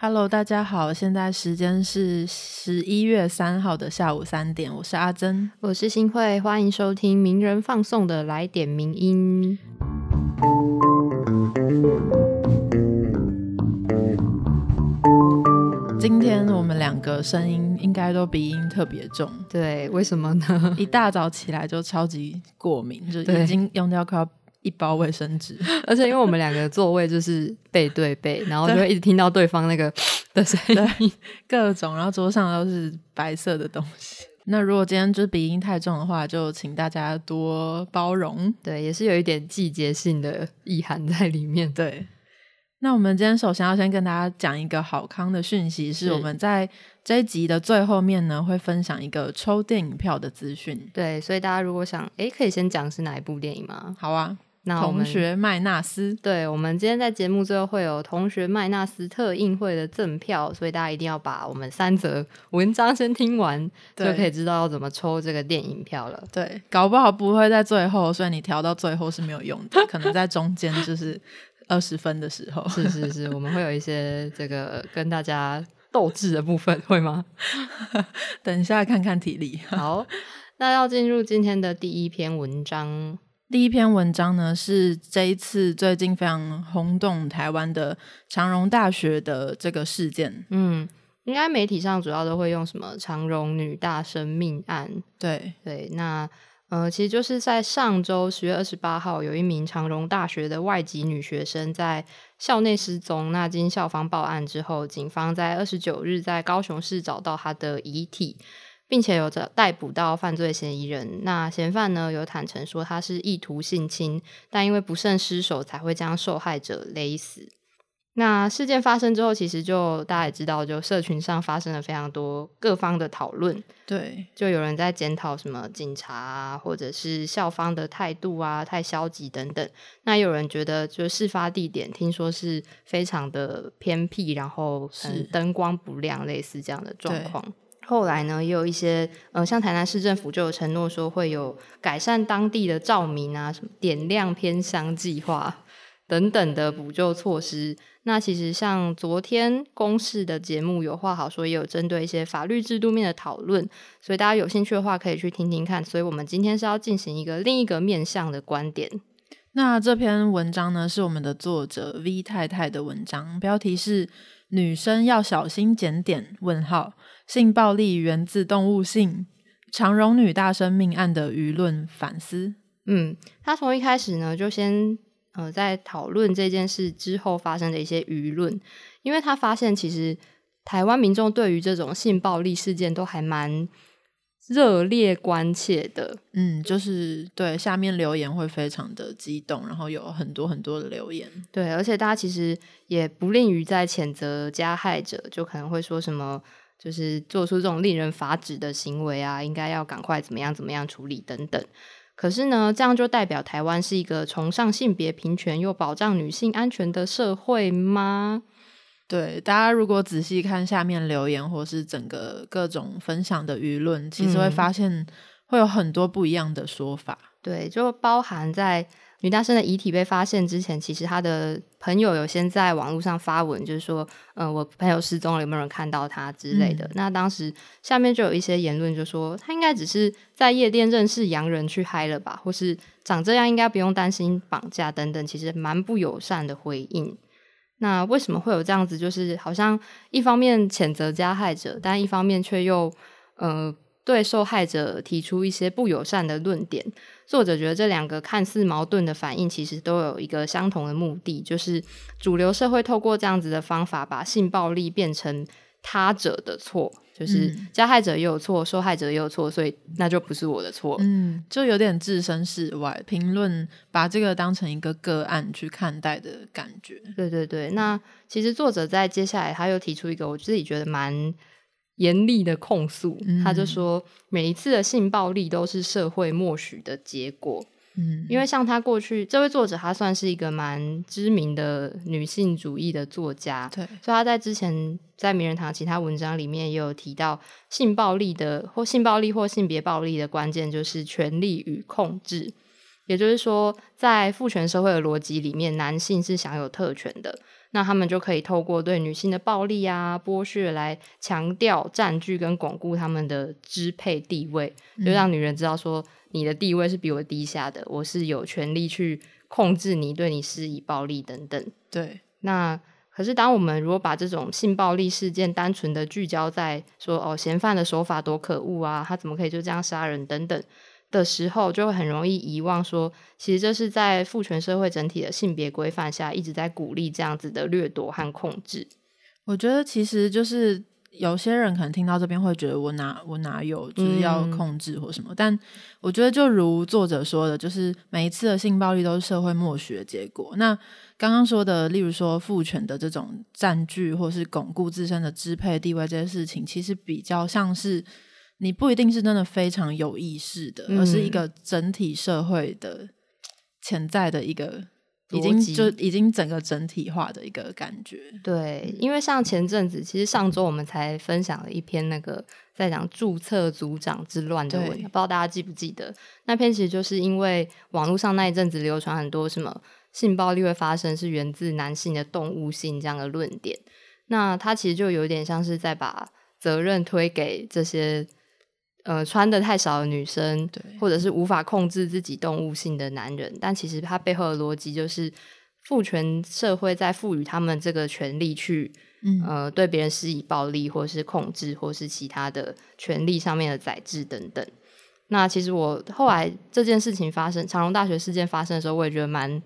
Hello，大家好，现在时间是十一月三号的下午三点，我是阿珍，我是新慧，欢迎收听名人放送的来点名音。今天我们两个声音应该都鼻音特别重，对，为什么呢？一大早起来就超级过敏，就已经用掉快要。一包卫生纸，而且因为我们两个座位就是背对背，然后就会一直听到对方那个 的声音，各种，然后桌上都是白色的东西。那如果今天就是鼻音太重的话，就请大家多包容。对，也是有一点季节性的意涵在里面。对，那我们今天首先要先跟大家讲一个好康的讯息，是我们在这一集的最后面呢会分享一个抽电影票的资讯。对，所以大家如果想，哎，可以先讲是哪一部电影吗？好啊。同学麦纳斯，对我们今天在节目最后会有同学麦纳斯特映会的赠票，所以大家一定要把我们三则文章先听完，就可以知道要怎么抽这个电影票了。对，搞不好不会在最后，所以你调到最后是没有用的，可能在中间就是二十分的时候。是是是，我们会有一些这个跟大家斗智的部分，会吗？等一下看看体力。好，那要进入今天的第一篇文章。第一篇文章呢，是这一次最近非常轰动台湾的长荣大学的这个事件。嗯，应该媒体上主要都会用什么长荣女大生命案？对对，那呃，其实就是在上周十月二十八号，有一名长荣大学的外籍女学生在校内失踪。那经校方报案之后，警方在二十九日在高雄市找到她的遗体。并且有着逮捕到犯罪嫌疑人，那嫌犯呢有坦诚说他是意图性侵，但因为不慎失手才会将受害者勒死。那事件发生之后，其实就大家也知道，就社群上发生了非常多各方的讨论。对，就有人在检讨什么警察啊，或者是校方的态度啊太消极等等。那有人觉得，就事发地点听说是非常的偏僻，然后是灯光不亮，类似这样的状况。后来呢，也有一些呃，像台南市政府就有承诺说会有改善当地的照明啊，什么点亮偏乡计划等等的补救措施。那其实像昨天公示的节目有话好说，也有针对一些法律制度面的讨论，所以大家有兴趣的话可以去听听看。所以我们今天是要进行一个另一个面向的观点。那这篇文章呢，是我们的作者 V 太太的文章，标题是“女生要小心检点”。问号。性暴力源自动物性，长荣女大生命案的舆论反思。嗯，他从一开始呢，就先呃在讨论这件事之后发生的一些舆论，因为他发现其实台湾民众对于这种性暴力事件都还蛮热烈关切的。嗯，就是对下面留言会非常的激动，然后有很多很多的留言。对，而且大家其实也不吝于在谴责加害者，就可能会说什么。就是做出这种令人发指的行为啊，应该要赶快怎么样怎么样处理等等。可是呢，这样就代表台湾是一个崇尚性别平权又保障女性安全的社会吗？对，大家如果仔细看下面留言或是整个各种分享的舆论，其实会发现会有很多不一样的说法。对，就包含在。女大生的遗体被发现之前，其实她的朋友有先在网络上发文，就是说，嗯，我朋友失踪了，有没有人看到她之类的。那当时下面就有一些言论，就说她应该只是在夜店认识洋人去嗨了吧，或是长这样应该不用担心绑架等等，其实蛮不友善的回应。那为什么会有这样子？就是好像一方面谴责加害者，但一方面却又呃对受害者提出一些不友善的论点。作者觉得这两个看似矛盾的反应，其实都有一个相同的目的，就是主流社会透过这样子的方法，把性暴力变成他者的错，就是加害者也有错，受害者也有错，所以那就不是我的错。嗯，就有点置身事外，评论把这个当成一个个案去看待的感觉。对对对，那其实作者在接下来他又提出一个我自己觉得蛮。严厉的控诉，他就说每一次的性暴力都是社会默许的结果。嗯，因为像他过去这位作者，他算是一个蛮知名的女性主义的作家，对，所以他在之前在名人堂其他文章里面也有提到性暴力的或性暴力或性别暴力的关键就是权力与控制。也就是说，在父权社会的逻辑里面，男性是享有特权的，那他们就可以透过对女性的暴力啊、剥削来强调、占据跟巩固他们的支配地位，就让女人知道说，你的地位是比我低下的，我是有权利去控制你、对你施以暴力等等。对，那可是当我们如果把这种性暴力事件单纯的聚焦在说，哦，嫌犯的手法多可恶啊，他怎么可以就这样杀人等等。的时候，就会很容易遗忘说，其实这是在父权社会整体的性别规范下，一直在鼓励这样子的掠夺和控制。我觉得其实就是有些人可能听到这边会觉得我哪我哪有就是要控制或什么，但我觉得就如作者说的，就是每一次的性暴力都是社会默许的结果。那刚刚说的，例如说父权的这种占据或是巩固自身的支配地位这些事情，其实比较像是。你不一定是真的非常有意识的，而是一个整体社会的潜在的一个，已经就已经整个整体化的一个感觉。对，因为像前阵子，其实上周我们才分享了一篇那个在讲注册组长之乱的文，不知道大家记不记得？那篇其实就是因为网络上那一阵子流传很多什么性暴力会发生是源自男性的动物性这样的论点，那他其实就有点像是在把责任推给这些。呃，穿的太少的女生，或者是无法控制自己动物性的男人，但其实它背后的逻辑就是父权社会在赋予他们这个权利去，呃，对别人施以暴力，或是控制，或是其他的权利上面的宰制等等。那其实我后来这件事情发生，长隆大学事件发生的时候，我也觉得蛮。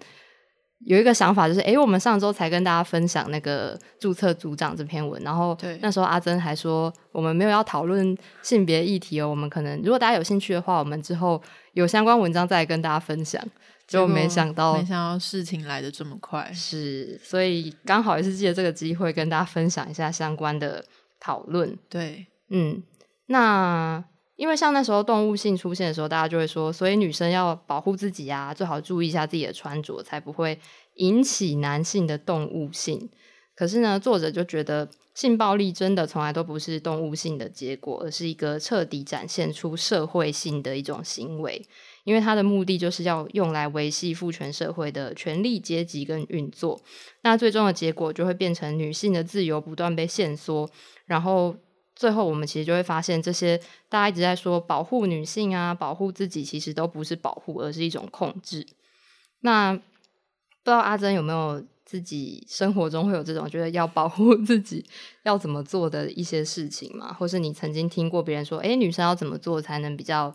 有一个想法就是，哎，我们上周才跟大家分享那个注册组长这篇文，然后那时候阿珍还说，我们没有要讨论性别议题哦，我们可能如果大家有兴趣的话，我们之后有相关文章再跟大家分享。就没想到，没想到事情来的这么快，是，所以刚好也是借这个机会跟大家分享一下相关的讨论。对，嗯，那。因为像那时候动物性出现的时候，大家就会说，所以女生要保护自己啊，最好注意一下自己的穿着，才不会引起男性的动物性。可是呢，作者就觉得性暴力真的从来都不是动物性的结果，而是一个彻底展现出社会性的一种行为。因为它的目的就是要用来维系父权社会的权力阶级跟运作。那最终的结果就会变成女性的自由不断被限缩，然后。最后，我们其实就会发现，这些大家一直在说保护女性啊，保护自己，其实都不是保护，而是一种控制。那不知道阿珍有没有自己生活中会有这种觉得要保护自己要怎么做的一些事情吗？或是你曾经听过别人说，哎，女生要怎么做才能比较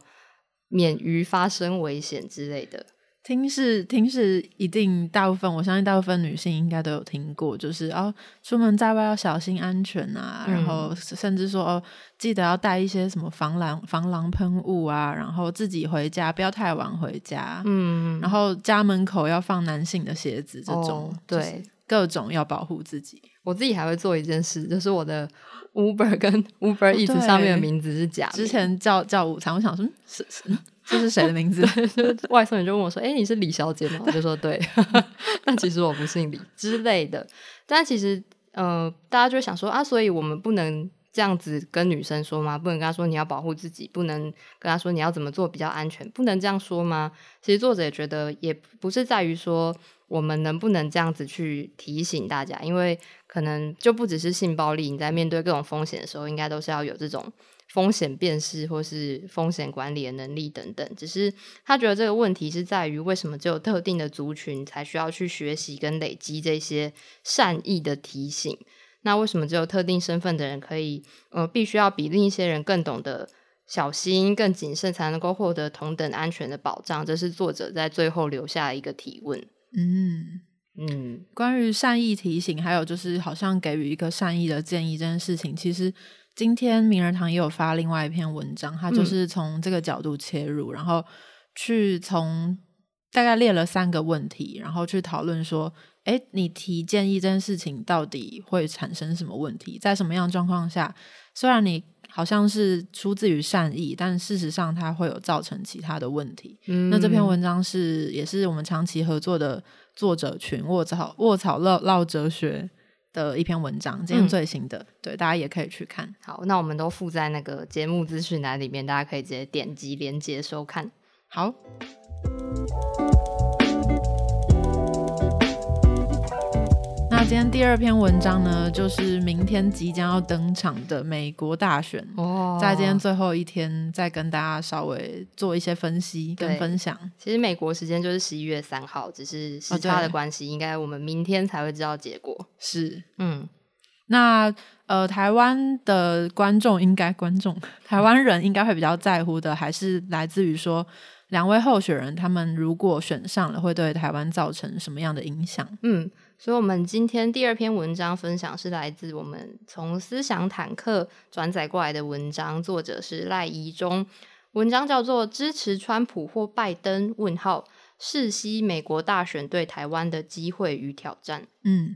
免于发生危险之类的？听是听是一定，大部分我相信大部分女性应该都有听过，就是哦，出门在外要小心安全啊，然后甚至说哦，记得要带一些什么防狼防狼喷雾啊，然后自己回家不要太晚回家，嗯，然后家门口要放男性的鞋子，这种对各种要保护自己。我自己还会做一件事，就是我的 Uber 跟 Uber 一直上面的名字是假，之前叫叫午餐，我想说是是。这是谁的名字？外送员就问我说：“哎，你是李小姐吗？”我就说：“对。”但其实我不姓李之类的。但其实，呃，大家就想说啊，所以我们不能这样子跟女生说吗？不能跟她说你要保护自己，不能跟她说你要怎么做比较安全，不能这样说吗？其实作者也觉得，也不是在于说我们能不能这样子去提醒大家，因为可能就不只是性暴力，你在面对各种风险的时候，应该都是要有这种。风险辨识或是风险管理的能力等等，只是他觉得这个问题是在于为什么只有特定的族群才需要去学习跟累积这些善意的提醒？那为什么只有特定身份的人可以呃必须要比另一些人更懂得小心、更谨慎，才能够获得同等安全的保障？这是作者在最后留下一个提问。嗯嗯，关于善意提醒，还有就是好像给予一个善意的建议这件事情，其实。今天名人堂也有发另外一篇文章，他就是从这个角度切入，然后去从大概列了三个问题，然后去讨论说，哎，你提建议这件事情到底会产生什么问题？在什么样状况下，虽然你好像是出自于善意，但事实上它会有造成其他的问题。那这篇文章是也是我们长期合作的作者群卧草卧草唠唠哲学。的一篇文章，今天最新的，对大家也可以去看。好，那我们都附在那个节目资讯栏里面，大家可以直接点击连接收看。好。今天第二篇文章呢，就是明天即将要登场的美国大选。哦，在今天最后一天，再跟大家稍微做一些分析跟分享。其实美国时间就是十一月三号，只是时差的关系，应该我们明天才会知道结果。是，嗯，那呃，台湾的观众应该观众，台湾人应该会比较在乎的，还是来自于说两位候选人他们如果选上了，会对台湾造成什么样的影响？嗯，所以，我们今天第二篇文章分享是来自我们从思想坦克转载过来的文章，作者是赖怡中，文章叫做《支持川普或拜登？问号世袭美国大选对台湾的机会与挑战》。嗯。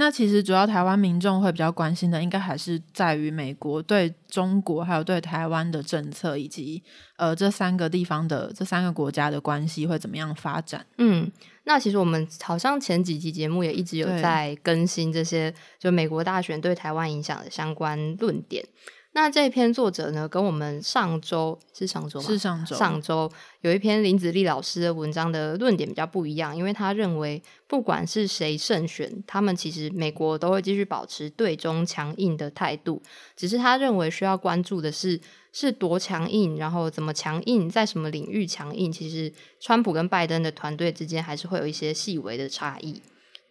那其实主要台湾民众会比较关心的，应该还是在于美国对中国还有对台湾的政策，以及呃这三个地方的这三个国家的关系会怎么样发展。嗯，那其实我们好像前几集节目也一直有在更新这些就美国大选对台湾影响的相关论点。那这篇作者呢，跟我们上周是上周吗？是上周上周有一篇林子立老师的文章的论点比较不一样，因为他认为不管是谁胜选，他们其实美国都会继续保持对中强硬的态度，只是他认为需要关注的是是多强硬，然后怎么强硬，在什么领域强硬。其实川普跟拜登的团队之间还是会有一些细微的差异。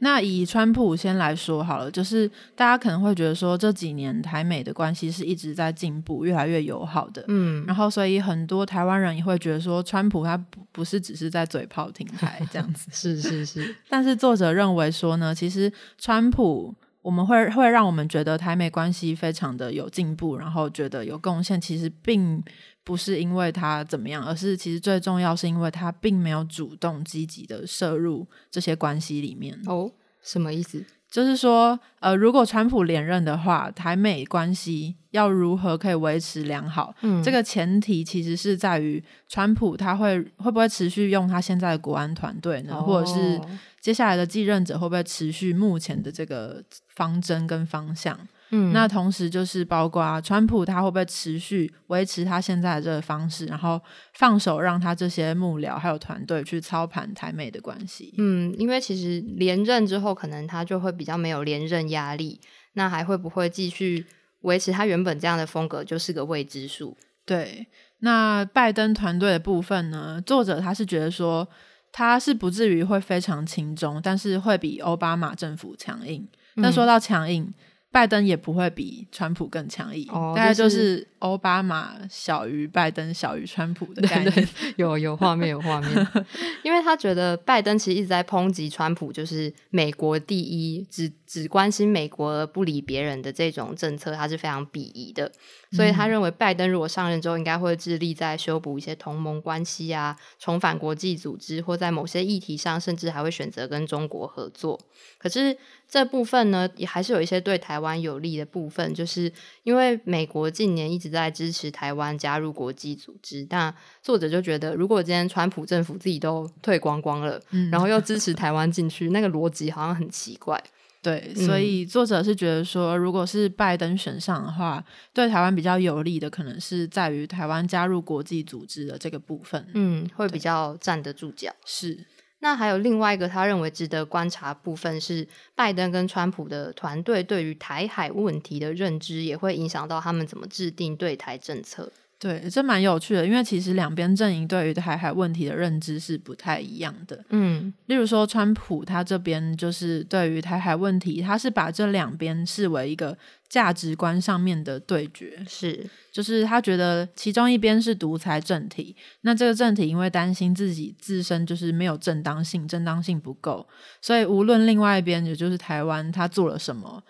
那以川普先来说好了，就是大家可能会觉得说这几年台美的关系是一直在进步，越来越友好的。嗯，然后，所以很多台湾人也会觉得说，川普他不不是只是在嘴炮挺台这样子。是是是，但是作者认为说呢，其实川普我们会会让我们觉得台美关系非常的有进步，然后觉得有贡献，其实并不是因为他怎么样，而是其实最重要是因为他并没有主动积极的摄入这些关系里面。哦，什么意思？就是说，呃，如果川普连任的话，台美关系要如何可以维持良好？嗯这个前提其实是在于川普他会会不会持续用他现在的国安团队呢，或者是哦接下来的继任者会不会持续目前的这个方针跟方向？嗯那同时就是包括川普他会不会持续维持他现在的这个方式，然后放手让他这些幕僚还有团队去操盘台美的关系？嗯，因为其实连任之后，可能他就会比较没有连任压力，那还会不会继续维持他原本这样的风格，就是个未知数。对，那拜登团队的部分呢？作者他是觉得说，他是不至于会非常轻中，但是会比奥巴马政府强硬。那说到强硬，拜登也不会比川普更强硬，哦大概就就是是奥巴马小于拜登，小于川普的概念。对有有画面有画面，因为他觉得拜登其实一直在抨击川普，就是美国第一，只只关心美国而不理别人的这种政策，他是非常鄙夷的。所以他认为拜登如果上任之后，应该会致力在修补一些同盟关系啊，重返国际组织，或在某些议题上，甚至还会选择跟中国合作。可是这部分呢，也还是有一些对台湾有利的部分，就是因为美国近年一直在支持台湾加入国际组织，那作者就觉得，如果今天川普政府自己都退光光了，嗯然后又支持台湾进去，那个逻辑好像很奇怪。对，嗯所以作者是觉得说，如果是拜登选上的话，对台湾比较有利的，可能是在于台湾加入国际组织的这个部分。嗯，会比较站得住脚。是，那还有另外一个他认为值得观察部分是，拜登跟川普的团队对于台海问题的认知，也会影响到他们怎么制定对台政策。对，这蛮有趣的，因为其实两边阵营对于台海问题的认知是不太一样的。嗯例如说，川普他这边就是对于台海问题，他是把这两边视为一个价值观上面的对决，是，就是他觉得其中一边是独裁政体，那这个政体因为担心自己自身就是没有正当性，正当性不够，所以无论另外一边，也就是台湾，他做了什么。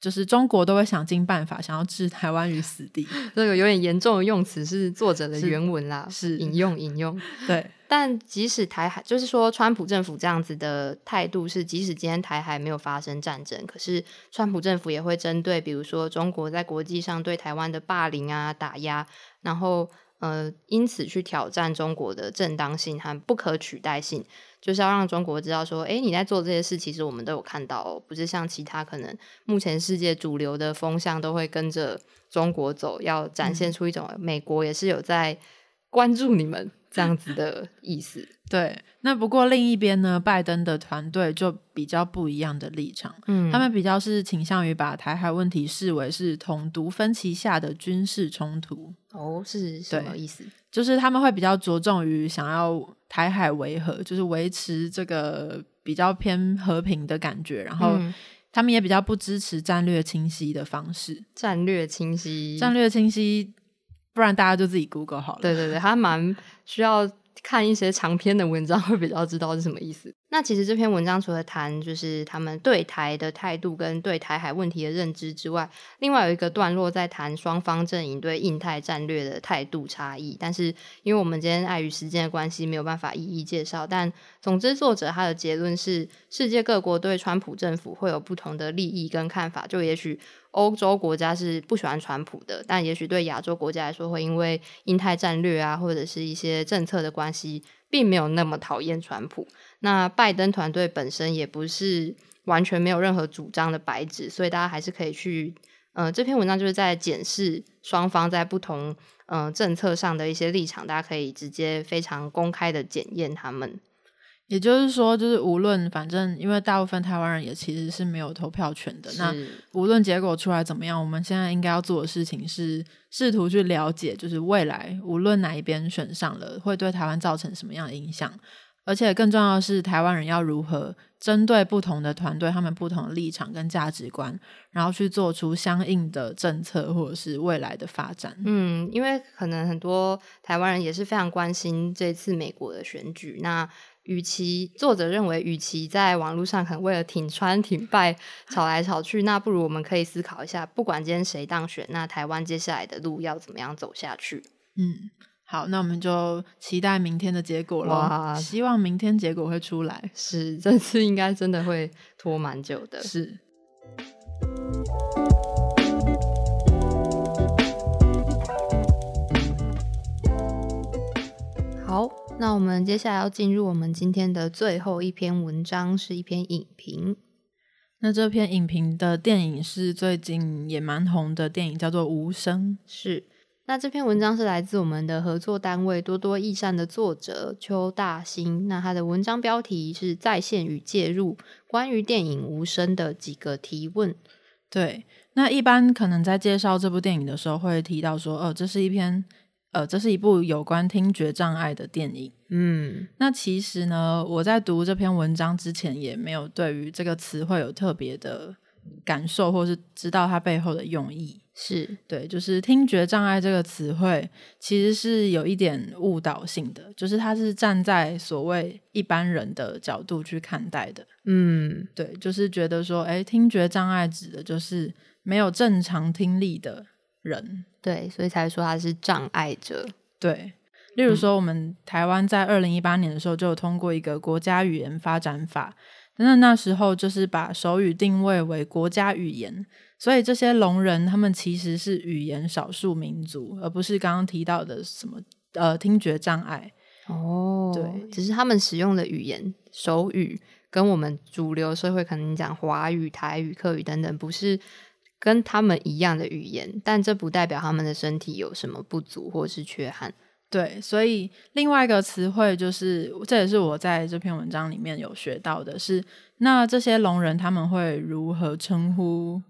就是中国都会想尽办法想要置台湾于死地，这个有点严重的用词是作者的原文啦，是引用引用。对，但即使台海，就是说川普政府这样子的态度是，即使今天台海没有发生战争，可是川普政府也会针对，比如说中国在国际上对台湾的霸凌啊、打压，然后呃，因此去挑战中国的正当性和不可取代性，就是要让中国知道说，诶，你在做这些事，其实我们都有看到哦，不是像其他可能目前世界主流的风向都会跟着中国走，要展现出一种美国也是有在关注你们这样子的意思。对，那不过另一边呢，拜登的团队就比较不一样的立场，嗯。他们比较是倾向于把台海问题视为是统独分歧下的军事冲突，哦是什么意思？就是他们会比较着重于想要台海维和，就是维持这个比较偏和平的感觉，然后嗯。他们也比较不支持战略清晰的方式，战略清晰，战略清晰，不然大家就自己 Google 好了。对对对，还蛮需要看一些长篇的文章，会比较知道是什么意思。那其实这篇文章除了谈就是他们对台的态度跟对台海问题的认知之外，另外有一个段落在谈双方阵营对印太战略的态度差异。但是因为我们今天碍于时间的关系，没有办法一一介绍。但总之，作者他的结论是，世界各国对川普政府会有不同的利益跟看法。就也许欧洲国家是不喜欢川普的，但也许对亚洲国家来说，会因为印太战略啊，或者是一些政策的关系，并没有那么讨厌川普。那拜登团队本身也不是完全没有任何主张的白纸，所以大家还是可以去，呃，这篇文章就是在检视双方在不同嗯政策上的一些立场，大家可以直接非常公开的检验他们。也就是说，就是无论反正，因为大部分台湾人也其实是没有投票权的。那无论结果出来怎么样，我们现在应该要做的事情是试图去了解，就是未来无论哪一边选上了，会对台湾造成什么样的影响。而且更重要的是，台湾人要如何针对不同的团队、他们不同的立场跟价值观，然后去做出相应的政策或者是未来的发展。嗯，因为可能很多台湾人也是非常关心这次美国的选举。那与其作者认为，与其在网络上可能为了挺川挺败 吵来吵去，那不如我们可以思考一下，不管今天谁当选，那台湾接下来的路要怎么样走下去？嗯，好，那我们就期待明天的结果哇喽。希望明天结果会出来。是这次应该真的会拖蛮久的。是。好，那我们接下来要进入我们今天的最后一篇文章，是一篇影评。那这篇影评的电影是最近也蛮红的电影，叫做《无声》。是，那这篇文章是来自我们的合作单位多多益善的作者邱大兴。那他的文章标题是“在线与介入：关于电影《无声》的几个提问”。对，那一般可能在介绍这部电影的时候会提到说，哦，这是一篇，呃，这是一部有关听觉障碍的电影。嗯，那其实呢，我在读这篇文章之前，也没有对于这个词汇有特别的感受，或是知道它背后的用意。是，对，就是听觉障碍这个词汇，其实是有一点误导性的，就是它是站在所谓一般人的角度去看待的。嗯，对，就是觉得说，哎，听觉障碍指的就是没有正常听力的人。对，所以才说他是障碍者。对，例如说，我们台湾在二零一八年的时候就有通过一个国家语言发展法，那那时候就是把手语定位为国家语言，所以这些聋人他们其实是语言少数民族，而不是刚刚提到的什么呃听觉障碍。哦对只是他们使用的语言手语跟我们主流社会可能讲华语、台语、客语等等，不是跟他们一样的语言，但这不代表他们的身体有什么不足或是缺憾。对，所以另外一个词汇就是，这也是我在这篇文章里面有学到的是，那这些聋人他们会如何称呼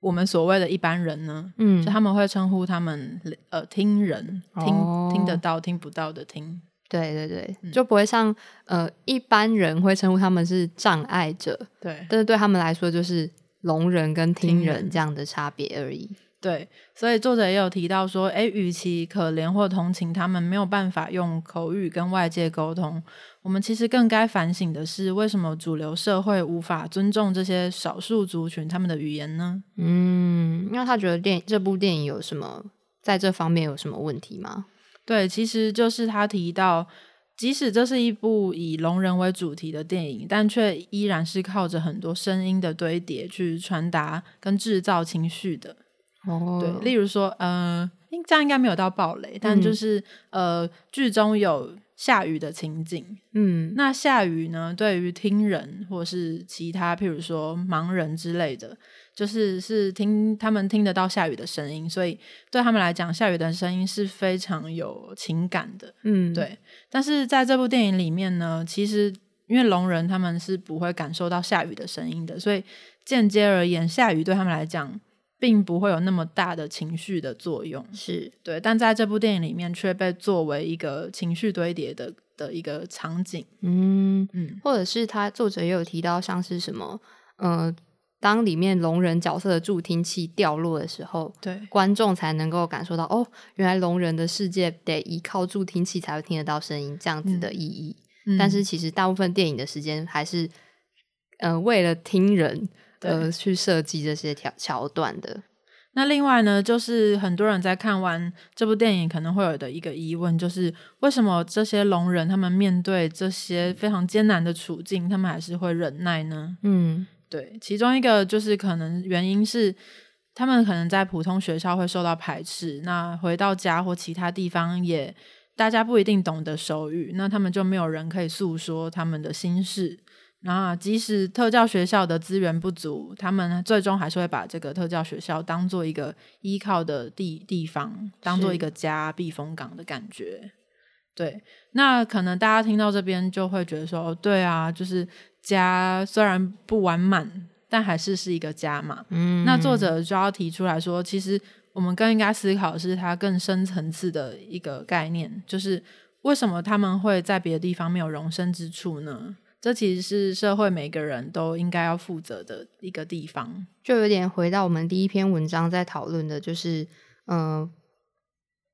我们所谓的一般人呢？嗯就他们会称呼他们呃听人，听、哦听得到、听不到的听。对对对，嗯就不会像呃一般人会称呼他们是障碍者，对但是对他们来说就是聋人跟听人这样的差别而已。对，所以作者也有提到说，诶，与其可怜或同情他们没有办法用口语跟外界沟通，我们其实更该反省的是，为什么主流社会无法尊重这些少数族群他们的语言呢？嗯，那他觉得电这部电影有什么在这方面有什么问题吗？对，其实就是他提到，即使这是一部以聋人为主题的电影，但却依然是靠着很多声音的堆叠去传达跟制造情绪的。哦对，例如说，呃，应这样应该没有到暴雷，但嗯就是、呃，剧中有下雨的情景。嗯，那下雨呢，对于听人或是其他，譬如说盲人之类的，就是是听他们听得到下雨的声音，所以对他们来讲，下雨的声音是非常有情感的。嗯，对，但是在这部电影里面呢，其实因为聋人他们是不会感受到下雨的声音的，所以间接而言，下雨对他们来讲，并不会有那么大的情绪的作用。是，对，但在这部电影里面却被作为一个情绪堆叠的的一个场景。嗯，嗯，或者是他作者也有提到，像是什么，呃，当里面聋人角色的助听器掉落的时候，对，观众才能够感受到，哦，原来聋人的世界得依靠助听器才会听得到声音，这样子的意义。嗯但是其实大部分电影的时间还是，呃，为了听人对而去设计这些条桥段的。那另外呢，就是很多人在看完这部电影可能会有的一个疑问，就是为什么这些聋人他们面对这些非常艰难的处境，他们还是会忍耐呢？嗯对，其中一个就是可能原因是他们可能在普通学校会受到排斥，那回到家或其他地方也大家不一定懂得手语，那他们就没有人可以诉说他们的心事。那即使特教学校的资源不足，他们最终还是会把这个特教学校当做一个依靠的地地方，当做一个家、避风港的感觉。对，那可能大家听到这边就会觉得说，哦，对啊，就是家虽然不完满，但还是是一个家嘛。嗯，那作者就要提出来说，其实我们更应该思考的是它更深层次的一个概念，就是为什么他们会在别的地方没有容身之处呢？这其实是社会每个人都应该要负责的一个地方。就有点回到我们第一篇文章在讨论的，就是嗯、呃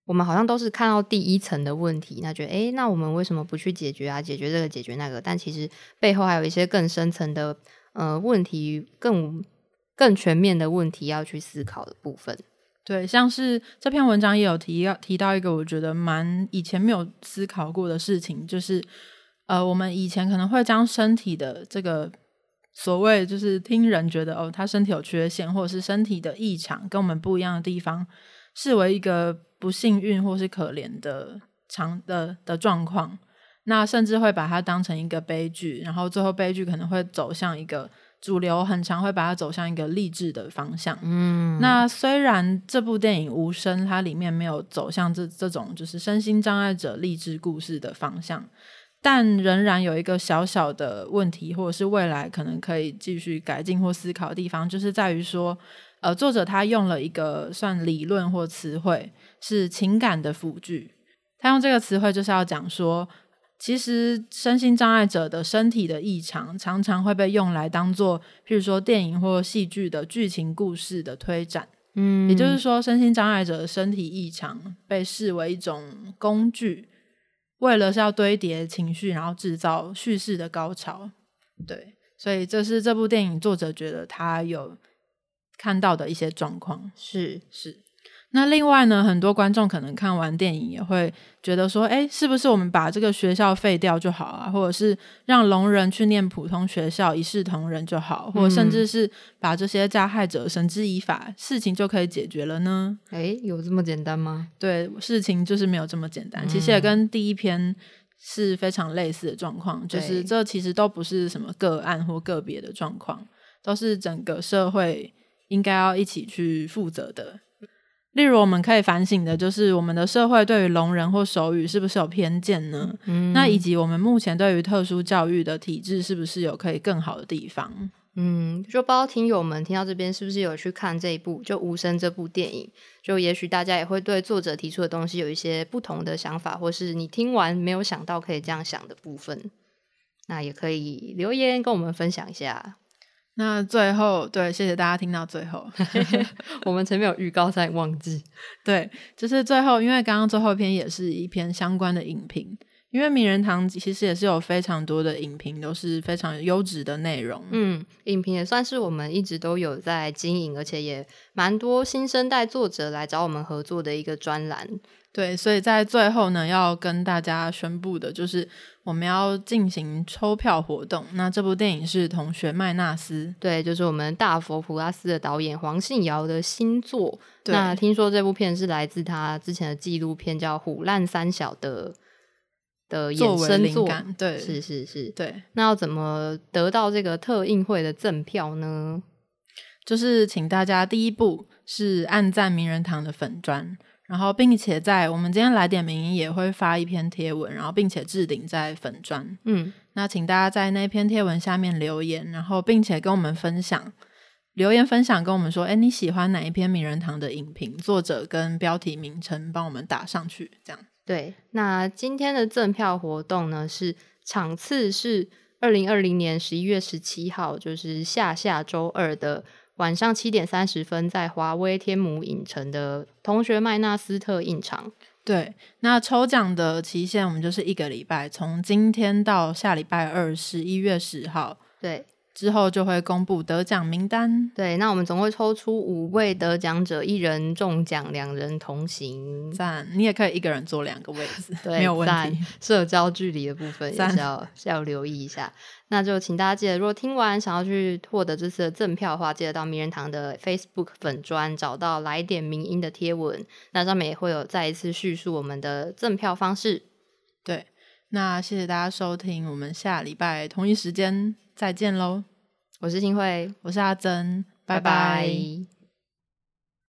我们好像都是看到第一层的问题，那觉得诶，那我们为什么不去解决啊？解决这个，解决那个？但其实背后还有一些更深层的呃问题，更更全面的问题要去思考的部分。对，像是这篇文章也有提要提到一个我觉得蛮以前没有思考过的事情，就是呃，我们以前可能会将身体的这个所谓就是听人觉得哦，他身体有缺陷，或者是身体的异常跟我们不一样的地方，视为一个不幸运或是可怜的常的的状况，那甚至会把它当成一个悲剧，然后最后悲剧可能会走向一个主流，很常会把它走向一个励志的方向。嗯，那虽然这部电影《无声》它里面没有走向这这种就是身心障碍者励志故事的方向，但仍然有一个小小的问题，或者是未来可能可以继续改进或思考的地方，就是在于说，呃，作者他用了一个算理论或词汇，是情感的辅具。他用这个词汇就是要讲说，其实身心障碍者的身体的异常，常常会被用来当做，譬如说电影或戏剧的剧情故事的推展。嗯，也就是说，身心障碍者的身体异常被视为一种工具，为了是要堆叠情绪，然后制造叙事的高潮。对，所以这是这部电影作者觉得他有看到的一些状况。是是。那另外呢，很多观众可能看完电影也会觉得说，哎，是不是我们把这个学校废掉就好啊？或者是让聋人去念普通学校，一视同仁就好，或者甚至是把这些加害者绳之以法，事情就可以解决了呢？诶，有这么简单吗？对，事情就是没有这么简单。其实也跟第一篇是非常类似的状况，就是这其实都不是什么个案或个别的状况，都是整个社会应该要一起去负责的。例如，我们可以反省的就是我们的社会对于聋人或手语是不是有偏见呢？嗯，那以及我们目前对于特殊教育的体制是不是有可以更好的地方？嗯，就不知道听友们听到这边是不是有去看这一部就《无声》这部电影？就也许大家也会对作者提出的东西有一些不同的想法，或是你听完没有想到可以这样想的部分，那也可以留言跟我们分享一下。那最后，对，谢谢大家听到最后。我们前面有预告，在忘记。对，就是最后，因为刚刚最后一篇也是一篇相关的影评，因为名人堂其实也是有非常多的影评，都是非常优质的内容。嗯，影评也算是我们一直都有在经营，而且也蛮多新生代作者来找我们合作的一个专栏。对，所以在最后呢，要跟大家宣布的就是我们要进行抽票活动。那这部电影是《同学麦纳斯》，对，就是我们大佛普拉斯的导演黄信尧的新作。那听说这部片是来自他之前的纪录片叫《虎烂三小》的的衍生作，对，是是是。对，那要怎么得到这个特映会的赠票呢？就是请大家第一步是按赞名人堂的粉砖，然后并且在我们今天来点名也会发一篇贴文，然后并且置顶在粉砖。嗯，那请大家在那篇贴文下面留言，然后并且跟我们分享留言分享，跟我们说，哎，你喜欢哪一篇名人堂的影评？作者跟标题名称帮我们打上去，这样。对。那今天的赠票活动呢，是场次是二零二零年十一月十七号，就是下下周二的晚上七点三十分，在华威天母影城的同学麦纳斯特影场。对，那抽奖的期限我们就是一个礼拜，从今天到下礼拜二十一月十号对之后就会公布得奖名单。对，那我们总会抽出五位得奖者，一人中奖，两人同行。赞，你也可以一个人坐两个位置，对，没有问赞题。社交距离的部分也是要 是要留意一下。那就请大家记得，如果听完想要去获得这次的赠票的话，记得到名人堂的 Facebook 粉专找到来点名音的贴文，那上面也会有再一次叙述我们的赠票方式。对，那谢谢大家收听，我们下礼拜同一时间再见喽。我是新慧，我是阿珍，拜。拜拜